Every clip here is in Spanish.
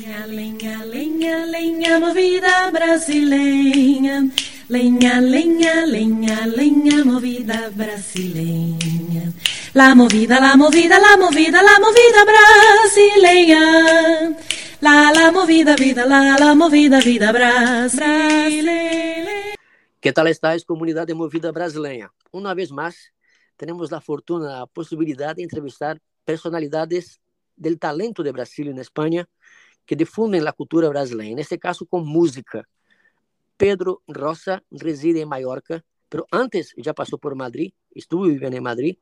Lenha, lenha, lenha, lenha, movida brasileña. Lenha, lenha, lenha, lenha, movida brasileña. La movida, la movida, la movida, la movida brasileña. La, la movida, vida, la, la movida, vida brasileña. ¿Qué tal estáis, comunidad de Movida Brasileña? Una vez más, tenemos la fortuna, la posibilidad de entrevistar personalidades del talento de Brasil en España que difunden la cultura brasileña, en este caso con música. Pedro Rosa reside en Mallorca, pero antes ya pasó por Madrid, estuvo viviendo en Madrid.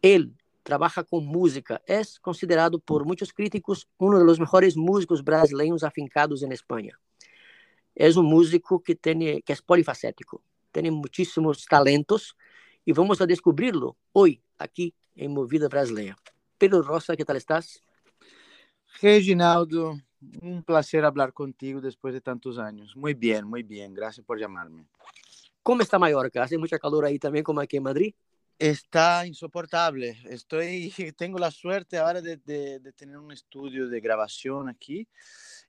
Él trabaja con música, es considerado por muchos críticos uno de los mejores músicos brasileños afincados en España. Es un músico que, tiene, que es polifacético, tiene muchísimos talentos y vamos a descubrirlo hoy aquí en Movida Brasileña. Pedro Rosa, ¿qué tal estás? Reginaldo, un placer hablar contigo después de tantos años. Muy bien, muy bien. Gracias por llamarme. ¿Cómo está Mallorca? ¿Hace mucha calor ahí también como aquí en Madrid? Está insoportable. Estoy, tengo la suerte ahora de, de, de tener un estudio de grabación aquí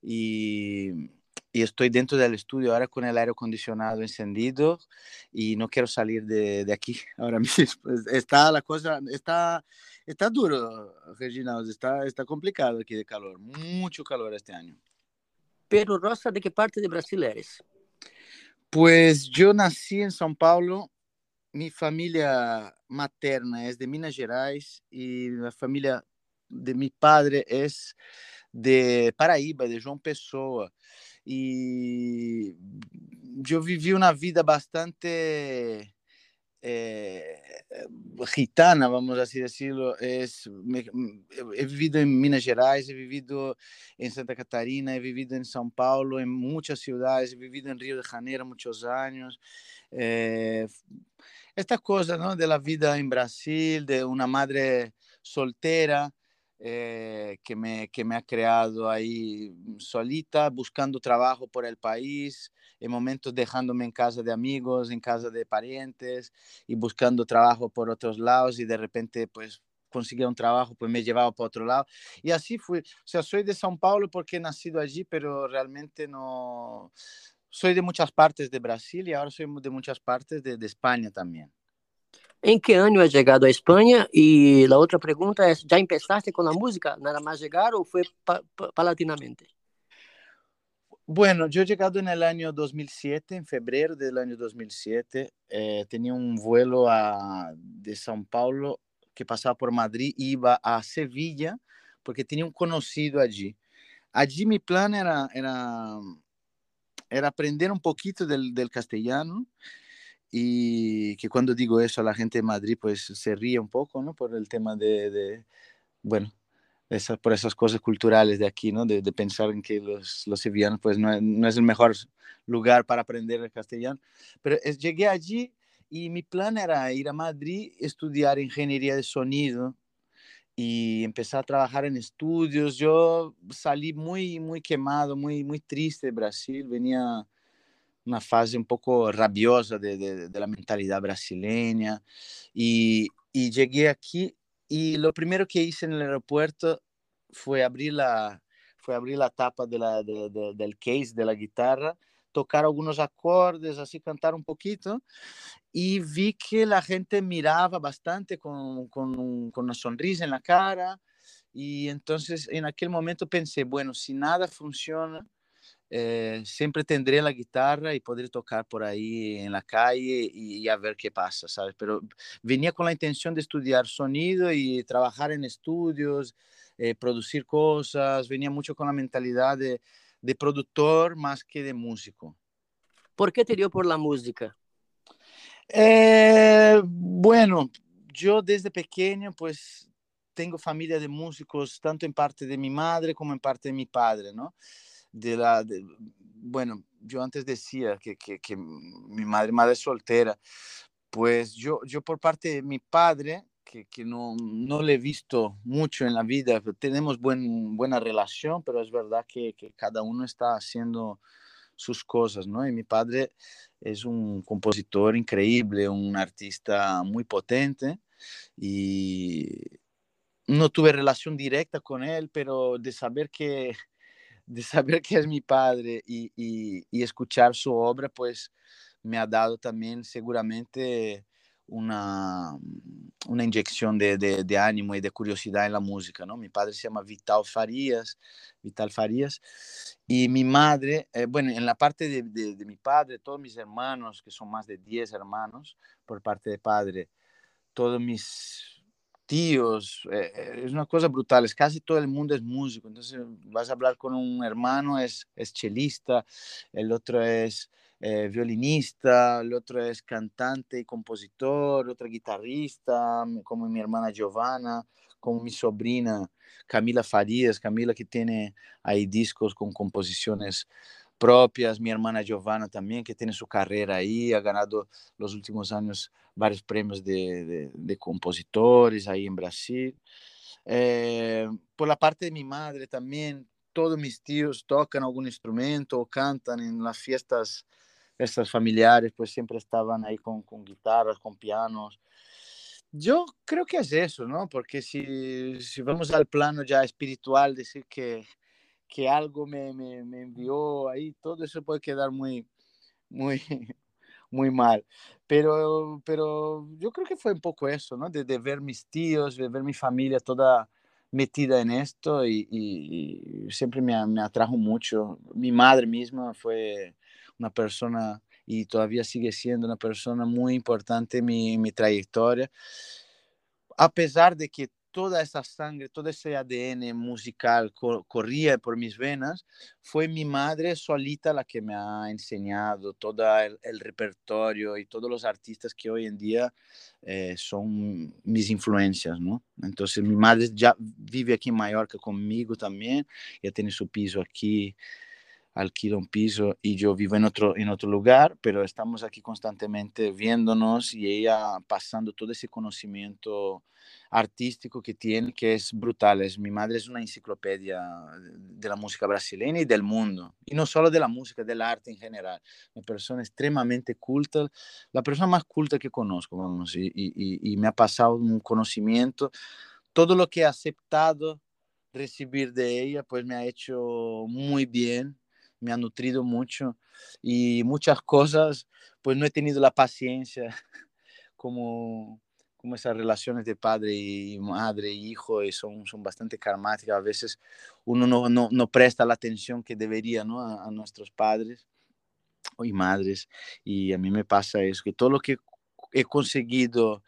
y y estoy dentro del estudio ahora con el aire acondicionado encendido y no quiero salir de, de aquí ahora mismo. Está la cosa, está, está duro, Reginaldo, está, está complicado aquí de calor, mucho calor este año. Pero Rosa, ¿de qué parte de Brasil eres? Pues yo nací en São Paulo, mi familia materna es de Minas Gerais y la familia de mi padre es de Paraíba, de João Pessoa. E eu vivi uma vida bastante eh, gitana, vamos assim decirlo. Es, he vivido em Minas Gerais, he vivido em Santa Catarina, he vivido em São Paulo, em muitas cidades, he vivido em Rio de Janeiro muitos anos. Eh, esta coisa não, da vida em Brasil, de uma madre solteira, eh, que, me, que me ha creado ahí solita, buscando trabajo por el país, en momentos dejándome en casa de amigos, en casa de parientes y buscando trabajo por otros lados y de repente pues conseguía un trabajo, pues me llevaba para otro lado. Y así fui. O sea, soy de São Paulo porque he nacido allí, pero realmente no... Soy de muchas partes de Brasil y ahora soy de muchas partes de, de España también. ¿En qué año has llegado a España? Y la otra pregunta es, ¿ya empezaste con la música nada más llegar o fue pa pa? Bueno, yo he llegado en el año 2007, en febrero del año 2007. Eh, tenía un vuelo a, de São Paulo que pasaba por Madrid, iba a Sevilla, porque tenía un conocido allí. Allí mi plan era, era, era aprender un poquito del, del castellano y que cuando digo eso a la gente de Madrid pues se ríe un poco, ¿no? Por el tema de, de bueno, esa, por esas cosas culturales de aquí, ¿no? De, de pensar en que los, los sevillanos pues no, no, es el mejor lugar para aprender el castellano. Pero es, llegué allí y mi plan era ir a Madrid, estudiar ingeniería de sonido y empezar a trabajar en estudios. Yo salí muy, muy quemado, muy, muy triste de Brasil, venía una fase un poco rabiosa de, de, la mentalidad brasileña y, y, llegué aquí y lo primero que hice en el aeropuerto fue abrir la, fue abrir la tapa de del case de la guitarra, tocar algunos acordes, así cantar un poquito y vi que la gente miraba bastante con, con una sonrisa en la cara y entonces en aquel momento pensé, bueno, si nada funciona, eh, siempre tendré la guitarra y podré tocar por ahí en la calle y, y, a ver qué pasa, ¿sabes? Pero venía con la intención de estudiar sonido y trabajar en estudios, eh, producir cosas, venía mucho con la mentalidad de, de, productor más que de músico. ¿Por qué te dio por la música? Eh, bueno, yo desde pequeño pues tengo familia de músicos, tanto en parte de mi madre como en parte de mi padre, ¿no? De la, bueno, yo antes decía que, que, mi madre, madre soltera, pues yo, yo por parte de mi padre, que, que no, no, le he visto mucho en la vida, tenemos buen, buena relación, pero es verdad que, que cada uno está haciendo sus cosas, ¿no? Y mi padre es un compositor increíble, un artista muy potente y no tuve relación directa con él, pero de saber que de saber que es mi padre y, y, y escuchar su obra, pues me ha dado también seguramente una, una inyección de, de, ánimo y de curiosidad en la música, ¿no? Mi padre se llama Vital Farías, Vital Farías, y mi madre, eh, bueno, en la parte de, de, de, mi padre, todos mis hermanos, que son más de 10 hermanos por parte de padre, todos mis tíos, eh, eh, es una cosa brutal, es casi todo el mundo es músico, entonces vas a hablar con un hermano, es, es chelista, el otro es eh, violinista, el otro es cantante y compositor, otro guitarrista, como mi hermana Giovanna, como mi sobrina Camila Farías, Camila que tiene ahí discos con composiciones propias, mi hermana Giovanna también, que tiene su carrera ahí, ha ganado los últimos años varios premios de, de, de compositores ahí en Brasil. Eh, por la parte de mi madre también, todos mis tíos tocan algún instrumento o cantan en las fiestas estas familiares, pues siempre estaban ahí con, con guitarras, con pianos. Yo creo que es eso, ¿no? Porque si, si vamos al plano ya espiritual, decir que, que algo me, me, me, envió ahí, todo eso puede quedar muy, muy, muy mal. Pero, pero yo creo que fue un poco eso, ¿no? De, de ver mis tíos, de ver mi familia toda metida en esto y, y, y siempre me, me, atrajo mucho. Mi madre misma fue una persona y todavía sigue siendo una persona muy importante en mi, en mi trayectoria. A pesar de que toda esa sangre, todo ese ADN musical cor corría por mis venas, fue mi madre solita la que me ha enseñado todo el, repertorio y todos los artistas que hoy en día eh, son mis influencias, ¿no? Entonces mi madre ya vive aquí en Mallorca conmigo también, ya tiene su piso aquí alquila un piso y yo vivo en otro, en otro lugar, pero estamos aquí constantemente viéndonos y ella pasando todo ese conocimiento artístico que tiene, que es brutal. Es, mi madre es una enciclopedia de la música brasileña y del mundo, y no solo de la música, del arte en general. Una persona extremadamente culta, la persona más culta que conozco, vamos, y, y, y me ha pasado un conocimiento. Todo lo que he aceptado recibir de ella, pues me ha hecho muy bien me ha nutrido mucho y muchas cosas, pues no he tenido la paciencia como, como esas relaciones de padre y madre y hijo y son, son bastante karmáticas. A veces uno no, no, no presta la atención que debería ¿no? a, a, nuestros padres y madres y a mí me pasa eso, que todo lo que he conseguido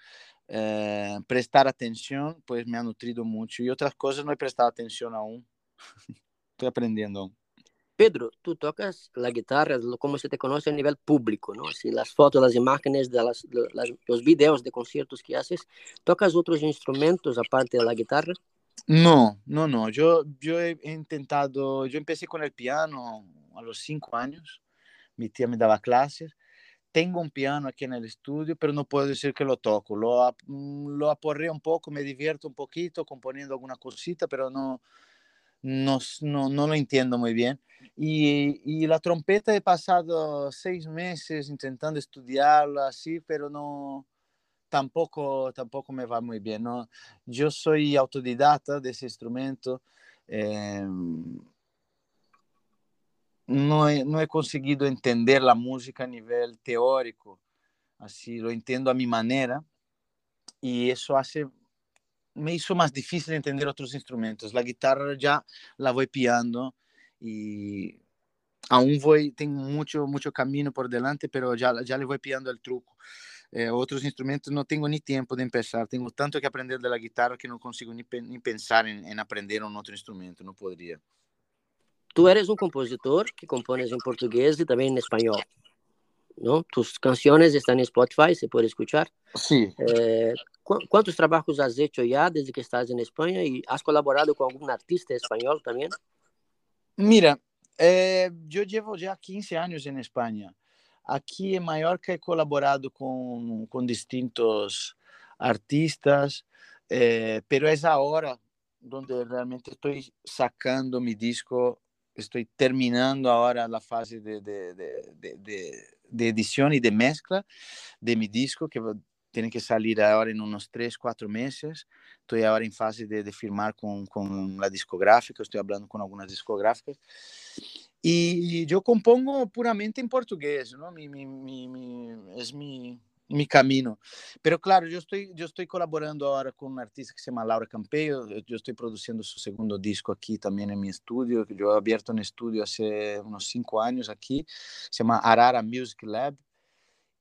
eh, prestar atención, pues me ha nutrido mucho y otras cosas no he prestado atención aún. Estoy aprendiendo aún. Pedro, tú tocas la guitarra como se te conoce a nivel público, ¿no? Si las fotos, las imágenes, los videos de conciertos que haces, ¿tocas otros instrumentos aparte de la guitarra? No, no, no. Yo, yo he intentado, yo empecé con el piano a los cinco años. Mi tía me daba clases. Tengo un piano aquí en el estudio, pero no puedo decir que lo toco. Lo, lo aporreo un poco, me divierto un poquito componiendo alguna cosita, pero no, no, no, no, lo entiendo muy bien. Y, y, la trompeta he pasado seis meses intentando estudiarla así, pero no, tampoco, tampoco me va muy bien. ¿no? Yo soy autodidacta de ese instrumento. Eh, no, he, no he conseguido entender la música a nivel teórico, así lo entiendo a mi manera. Y eso hace me hizo más difícil entender otros instrumentos. La guitarra ya la voy pillando y aún voy, tengo mucho, mucho camino por delante, pero ya, ya le voy pillando el truco. Eh, otros instrumentos no tengo ni tiempo de empezar, tengo tanto que aprender de la guitarra que no consigo ni, ni pensar en, en, aprender un otro instrumento, no podría. Tú eres un compositor que compones en portugués y también en español. ¿No? Tus canciones están en Spotify, se puede escuchar. Sí. Eh, ¿Cuántos trabajos has hecho ya desde que estás en España y has colaborado con algún artista español también? Mira, eh, yo llevo ya 15 años en España. Aquí en Mallorca he colaborado con, con distintos artistas, eh, pero es ahora donde realmente estoy sacando mi disco, estoy terminando ahora la fase de, de, de, de, de edición y de mezcla de mi disco, que tiene que salir ahora en unos tres, cuatro meses. Estoy ahora en fase de, de firmar con, con, la discográfica, estoy hablando con algunas discográficas. Y yo compongo puramente en portugués, ¿no? Mi, mi, mi, es mi, mi camino. Pero claro, yo estoy, yo estoy colaborando ahora con una artista que se llama Laura Campeyo. Yo estoy produciendo su segundo disco aquí también en mi estudio. Yo he abierto un estudio hace unos cinco años aquí. Se llama Arara Music Lab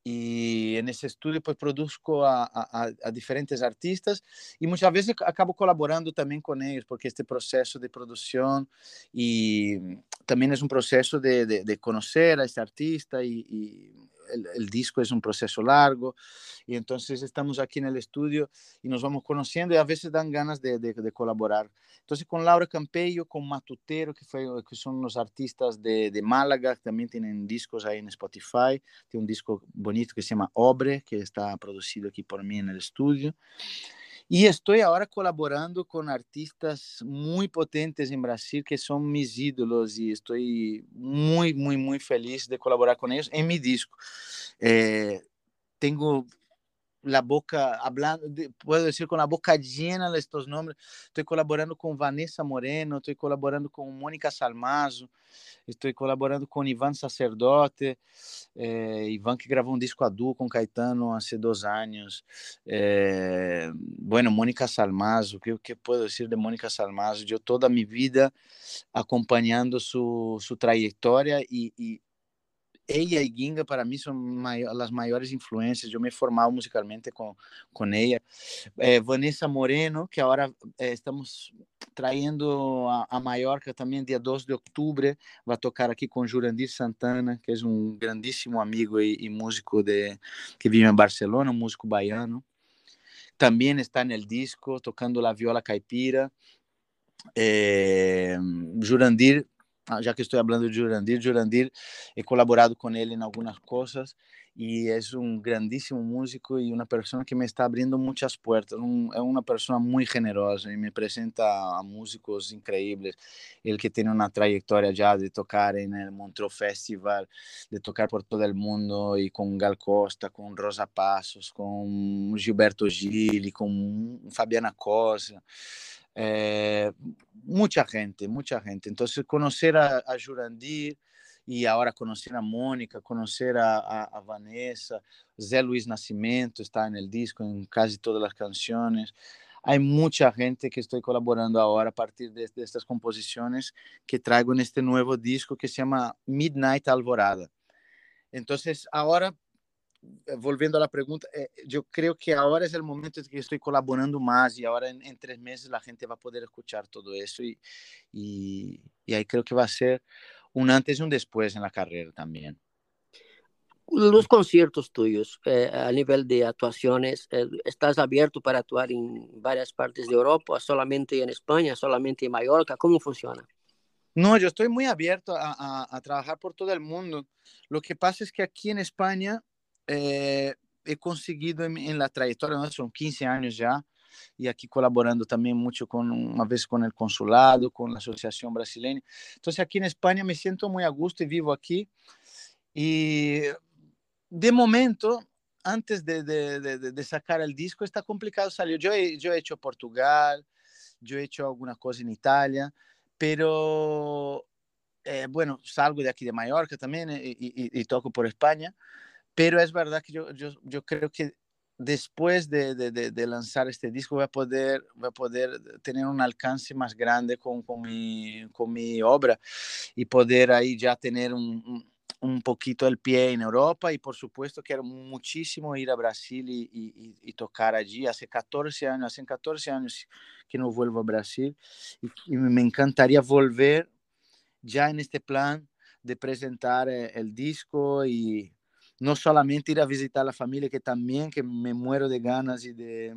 y en ese estudio pues produzco a, a, a, diferentes artistas y muchas veces acabo colaborando también con ellos porque este proceso de producción y también es un proceso de, de, de conocer a este artista y, y el, el, disco es un proceso largo y entonces estamos aquí en el estudio y nos vamos conociendo y a veces dan ganas de, de, de colaborar. Entonces con Laura Campeyo, con Matutero, que, fue, que son los artistas de, de Málaga, también tienen discos ahí en Spotify, tiene un disco bonito que se llama Obre, que está producido aquí por mí en el estudio. Y estoy ahora colaborando con artistas muy potentes en Brasil que son mis ídolos y estoy muy, muy, muy feliz de colaborar con ellos en mi disco. Eh, tengo la boca hablando, puedo decir con la boca llena de estos nombres. Estoy colaborando con Vanessa Moreno, estoy colaborando con Mónica Salmazo, estoy colaborando con Ivan Sacerdote, eh, Ivan que grabó un disco a dúo con Caetano hace dos años. Eh, bueno, Mónica Salmazo, ¿qué, ¿qué, puedo decir de Mónica Salmazo? Yo toda mi vida acompañando su, su trayectoria y, y ella y Ginga para mí son may las mayores influencias. Yo me he formado musicalmente con, con ella. Eh, Vanessa Moreno, que ahora eh, estamos trayendo a, a, Mallorca también, día 2 de octubre, va a tocar aquí con Jurandir Santana, que es un grandísimo amigo y, y músico de, que vive en Barcelona, un músico baiano. También está en el disco tocando la viola caipira. Eh, Jurandir Ah, já que estou falando de Jurandir, Jurandir he colaborado com ele em algumas coisas e é um grandíssimo músico e uma pessoa que me está abrindo muitas portas. Um, é uma pessoa muito generosa e me apresenta a músicos incríveis. Ele que tem uma trajetória já de tocar em Montreux Festival, de tocar por todo o mundo e com Gal Costa, com Rosa Passos, com Gilberto Gil, com Fabiana Cosa. Eh, mucha gente, mucha gente. Entonces, conocer a, a Jurandir y ahora conocer a Mónica, conocer a, a, a, Vanessa, Zé Luis Nascimento está en el disco, en casi todas las canciones. Hay mucha gente que estoy colaborando ahora a partir de, de estas composiciones que traigo en este nuevo disco que se llama Midnight Alvorada. Entonces, ahora volviendo a la pregunta, eh, yo creo que ahora es el momento en que estoy colaborando más y ahora en, en, tres meses la gente va a poder escuchar todo eso y, y, y, ahí creo que va a ser un antes y un después en la carrera también. Los conciertos tuyos eh, a nivel de actuaciones, eh, ¿estás abierto para actuar en varias partes de Europa, solamente en España, solamente en Mallorca? ¿Cómo funciona? No, yo estoy muy abierto a, a, a trabajar por todo el mundo. Lo que pasa es que aquí en España eh, he conseguido en, en, la trayectoria, ¿no? son 15 años ya, y aquí colaborando también mucho con, una vez con el consulado, con la Asociación Brasileña. Entonces aquí en España me siento muy a gusto y vivo aquí. Y de momento, antes de, de, de, de sacar el disco, está complicado. Yo he, yo he hecho Portugal, yo he hecho alguna cosa en Italia, pero eh, bueno, salgo de aquí de Mallorca también y, y, y toco por España. Pero es verdad que yo, yo, yo creo que después de, de, de, lanzar este disco voy a poder, voy a poder tener un alcance más grande con, con, mi, con mi obra y poder ahí ya tener un, un poquito el pie en Europa y por supuesto quiero muchísimo ir a Brasil y, y, y, tocar allí. Hace 14 años, hace 14 años que no vuelvo a Brasil y, y me encantaría volver ya en este plan de presentar el, el disco y no solamente ir a visitar a familia, que también que me muero de ganas y de,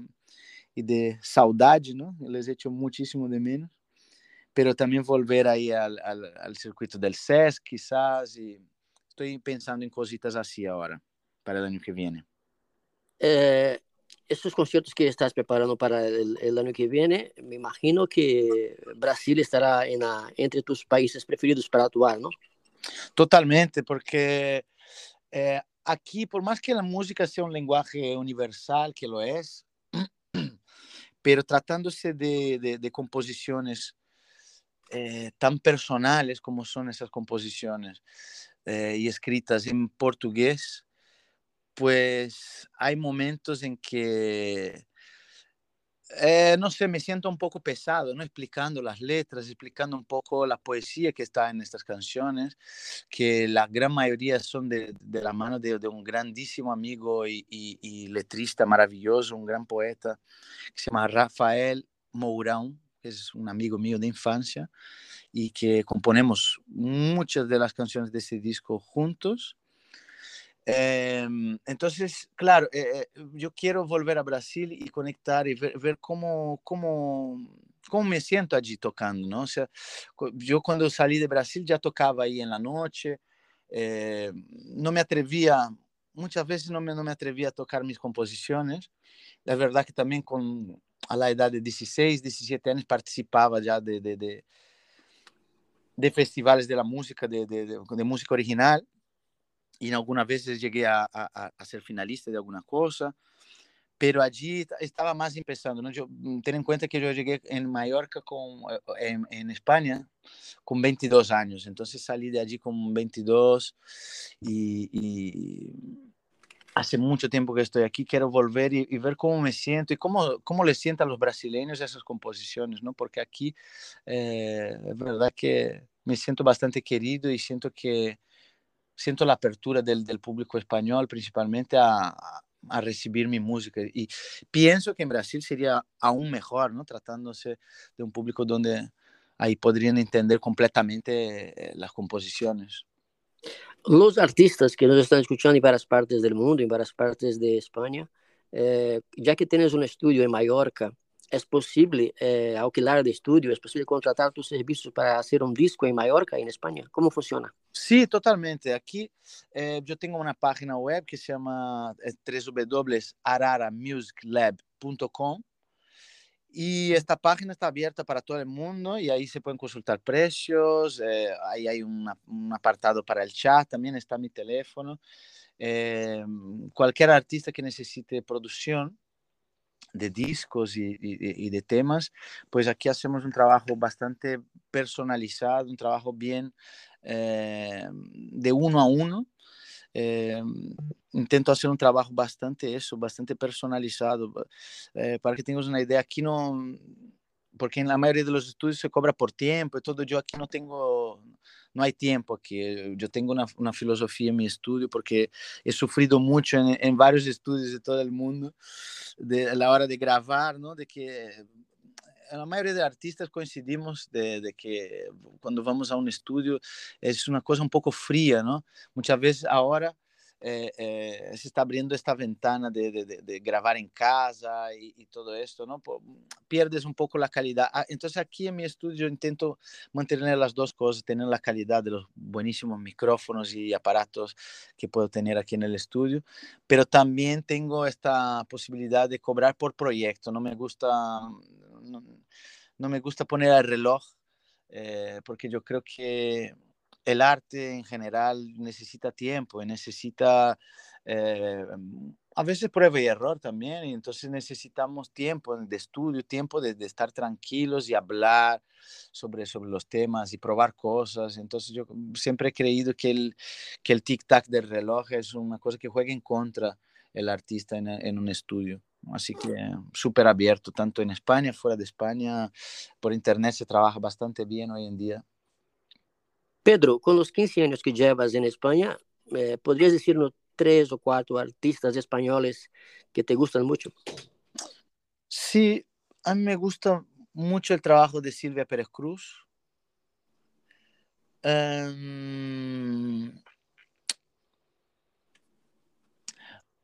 y de saudade, ¿no? Les echo muchísimo de menos, pero también volver ahí al, al, al circuito del SESC, quizás, y estoy pensando en cositas así ahora, para el año que viene. Eh, estos conciertos que estás preparando para el, el, año que viene, me imagino que Brasil estará en la, entre tus países preferidos para actuar, ¿no? Totalmente, porque eh, aquí, por más que la música sea un lenguaje universal, que lo es, pero tratándose de, de, composiciones eh, tan personales como son esas composiciones eh, y escritas en portugués, pues hay momentos en que eh, no sé, me siento un poco pesado, ¿no? Explicando las letras, explicando un poco la poesía que está en estas canciones, que la gran mayoría son de, de la mano de, de, un grandísimo amigo y, y, letrista maravilloso, un gran poeta, que se llama Rafael Mourão, que es un amigo mío de infancia, y que componemos muchas de las canciones de ese disco juntos. Em, entonces, claro, eh, eh, yo quiero volver a Brasil y conectar y ver, cómo, cómo, cómo, me siento allí tocando, ¿no? O sea, yo cuando salí de Brasil ya tocaba ahí en la noche, eh, no me atrevía, muchas veces no me, no me atrevía a tocar mis composiciones. La verdad que también con, a la edad de 16, 17 años participaba ya de, de, de, de festivales de la música, de, de música original y algunas veces llegué a, a, a, ser finalista de alguna cosa, pero allí estaba más empezando. ¿no? Yo, mm, ten en cuenta que yo llegué en Mallorca, con, eh, en, en, España, con 22 años, entonces salí de allí con 22 y, y hace mucho tiempo que estoy aquí, quiero volver y, y, ver cómo me siento y cómo, cómo le sientan los brasileños esas composiciones, ¿no? Porque aquí eh, es verdad que me siento bastante querido y siento que siento la apertura del, del público español principalmente a, a, recibir mi música y pienso que en Brasil sería aún mejor, ¿no? Tratándose de un público donde ahí podrían entender completamente eh, las composiciones. Los artistas que nos están escuchando en varias partes del mundo, en varias partes de España, eh, ya que tienes un estudio en Mallorca, ¿Es posible eh, alquilar de estudio? ¿Es posible contratar tus servicios para hacer un disco en Mallorca, en España? ¿Cómo funciona? Sí, totalmente. Aquí eh, yo tengo una página web que se llama eh, www.araramusiclab.com y esta página está abierta para todo el mundo y ahí se pueden consultar precios, ahí hay un apartado para el chat, también está mi teléfono. Cualquier artista que necesite producción, de discos y, de temas, pues aquí hacemos un trabajo bastante personalizado, un trabajo bien eh, de uno a uno. Eh, intento hacer un trabajo bastante eso, bastante personalizado. Eh, para que tengas una idea, aquí no, porque en la mayoría de los estudios se cobra por tiempo y todo, yo aquí no tengo, no hay tiempo aquí, yo tengo una, una filosofía en mi estudio porque he sufrido mucho en, varios estudios de todo el mundo de la hora de grabar, ¿no? De que la mayoría de artistas coincidimos de, de, que cuando vamos a un estudio es una cosa un poco fría, ¿no? Muchas veces ahora eh, eh, se está abriendo esta ventana de, de, de grabar en casa y, y, todo esto, ¿no? Pierdes un poco la calidad. Ah, entonces aquí en mi estudio intento mantener las dos cosas, tener la calidad de los buenísimos micrófonos y aparatos que puedo tener aquí en el estudio, pero también tengo esta posibilidad de cobrar por proyecto. No me gusta, no, no me gusta poner el reloj eh, porque yo creo que el arte en general necesita tiempo y necesita eh, a veces prueba y error también, y entonces necesitamos tiempo de estudio, tiempo de, estar tranquilos y hablar sobre, sobre los temas y probar cosas. Entonces yo siempre he creído que el, que el tic-tac del reloj es una cosa que juega en contra el artista en, en un estudio. Así que súper abierto, tanto en España, fuera de España, por internet se trabaja bastante bien hoy en día. Pedro, con los 15 años que llevas en España, eh, ¿podrías decirnos tres o cuatro artistas españoles que te gustan mucho? Sí, a mí me gusta mucho el trabajo de Silvia Pérez Cruz. Um,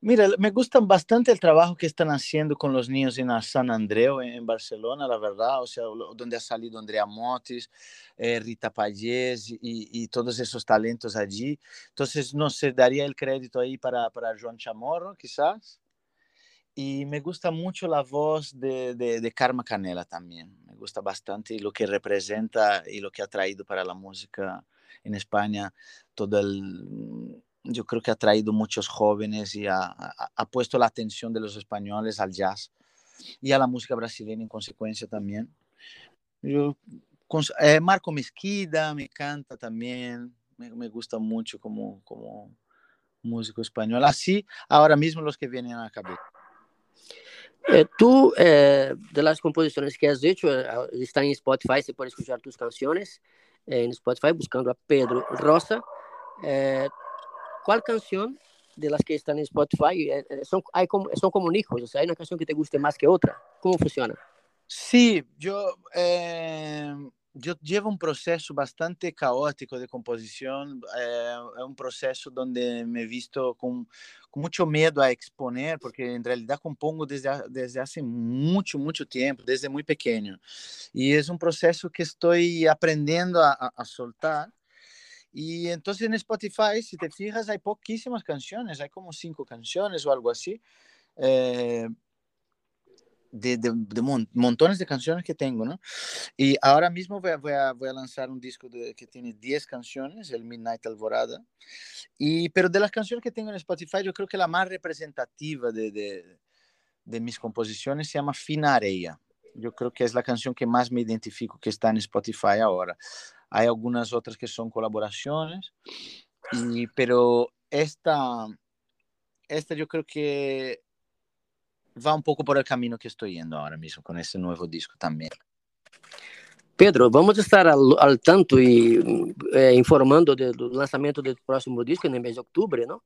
Mira, me gusta bastante el trabajo que están haciendo con los niños en San Andreu, en Barcelona, la verdad, o sea, donde ha salido Andrea Motis, eh, Rita Payés y, y, todos esos talentos allí. Entonces, no sé, daría el crédito ahí para, para Joan Chamorro, quizás. Y me gusta mucho la voz de, de, de Karma Canela también. Me gusta bastante lo que representa y lo que ha traído para la música en España, todo el yo creo que ha traído muchos jóvenes y ha, ha, puesto la atención de los españoles al jazz y a la música brasileña en consecuencia también. Yo, eh, Marco Mesquida me encanta también, me, me, gusta mucho como, como músico español. Así, ahora mismo los que vienen a la cabeza. Eh, tú, eh, de las composiciones que has hecho, eh, está en Spotify, se puede escuchar tus canciones en Spotify buscando a Pedro Rosa. ¿Cuál canción de las que están en Spotify son, hay como, son como hijos? O sea, ¿hay una canción que te guste más que otra? ¿Cómo funciona? Sí, yo yo llevo un proceso bastante caótico de composición, eh, es un proceso donde me he visto con, con, mucho miedo a exponer, porque en realidad compongo desde, desde hace mucho, mucho tiempo, desde muy pequeño. Y es un proceso que estoy aprendiendo a, a, a soltar. Y entonces en Spotify, si te fijas, hay poquísimas canciones, hay como cinco canciones o algo así. Eh, de, de, de, montones de canciones que tengo, ¿no? Y ahora mismo voy a, voy a, voy a lanzar un disco de, que tiene 10 canciones, el Midnight Alvorada. Y, pero de las canciones que tengo en Spotify, yo creo que la más representativa de, de mis composiciones se llama Fina Areia. Yo creo que es la canción que más me identifico que está en Spotify ahora. Hay algunas otras que son colaboraciones, y, pero esta, esta yo creo que va un poco por el camino que estoy yendo ahora mismo con este nuevo disco también. Pedro, vamos a estar al, al tanto y eh, informando del lanzamiento del próximo disco en el mes de octubre, ¿no?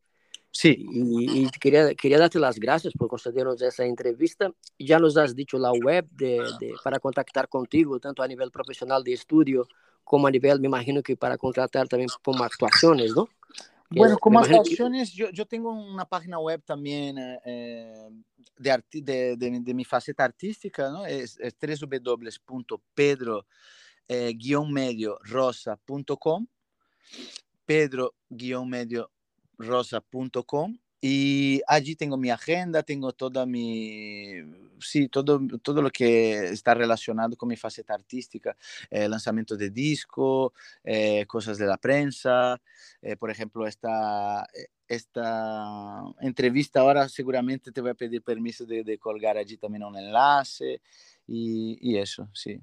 Sí. Y, y, quería, quería darte las gracias por concedernos esa entrevista. Ya nos has dicho la web de, de, para contactar contigo, tanto a nivel profesional de estudio como a nivel, me imagino que para contratar también como actuaciones, ¿no? Bueno, como actuaciones, que... yo, yo, tengo una página web también eh, de, de, de, de, mi faceta artística, ¿no? Es, es www.pedro-medio-rosa.com pedro-medio-rosa.com y allí tengo mi agenda, tengo toda mi, sí, todo, todo lo que está relacionado con mi faceta artística, eh, lanzamiento de disco, eh, cosas de la prensa, eh, por ejemplo, esta, eh, esta entrevista ahora seguramente te voy a pedir permiso de, de colgar allí también un enlace y, y eso, sí.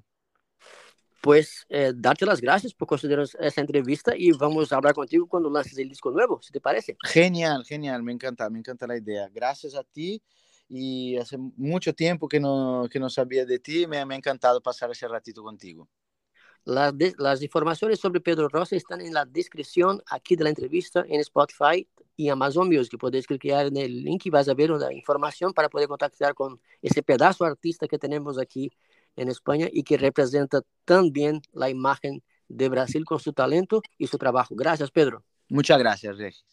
Pues eh, darte las gracias por considerar esta entrevista y vamos a hablar contigo cuando lances el disco nuevo, si te parece. Genial, genial, me encanta, me encanta la idea. Gracias a ti y hace mucho tiempo que no, que no sabía de ti, me, me ha encantado pasar ese ratito contigo. Las, de, las informaciones sobre Pedro Rosa están en la descripción aquí de la entrevista en Spotify y Amazon Music. Puedes clicar en el link y vas a ver una información para poder contactar con ese pedazo artista que tenemos aquí en España y que representa también la imagen de Brasil con su talento y su trabajo. Gracias, Pedro. Muchas gracias, Regis.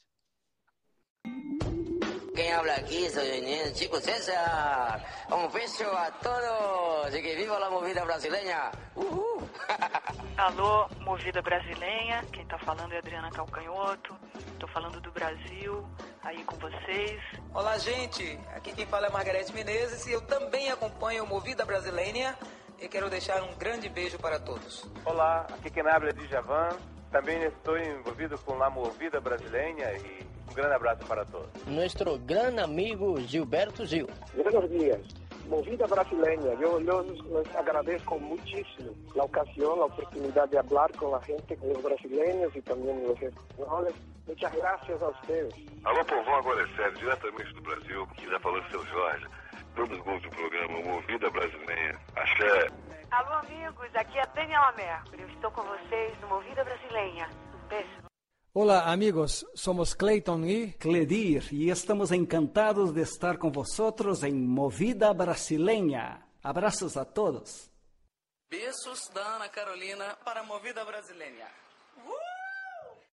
Quem habla aqui, soy el Chico César. Un beso a todos y que viva la movida brasileña. Uhul. Alô, movida brasileira. Quem tá falando é Adriana Calcanhoto. Tô falando do Brasil, aí com vocês. Olá, gente. Aqui quem fala é Margarete Menezes e eu também acompanho o Movida Brasileira e quero deixar um grande beijo para todos. Olá, aqui quem habla é Djavan. Também estou envolvido com a Movida Brasileira e um grande abraço para todos. Nuestro gran amigo Gilberto Gil. Buenos días. Movida brasileña, yo, yo les agradezco muchísimo la ocasión, la oportunidad de hablar con la gente, con los brasileños y también los españoles. Muchas gracias a ustedes. Alô, povão, agora é sério, diretamente do Brasil, que já falou seu Jorge. Todos os gols do programa Movida Brasileira. Axé. Alô, amigos, aqui é Daniela Mercury. Eu estou com vocês no Movida Brasileira. Um beijo. Hola amigos, somos Clayton y Cledir y estamos encantados de estar con vosotros en Movida Brasileña. Abrazos a todos. Beijos da Ana Carolina para Movida Brasileira. Uh!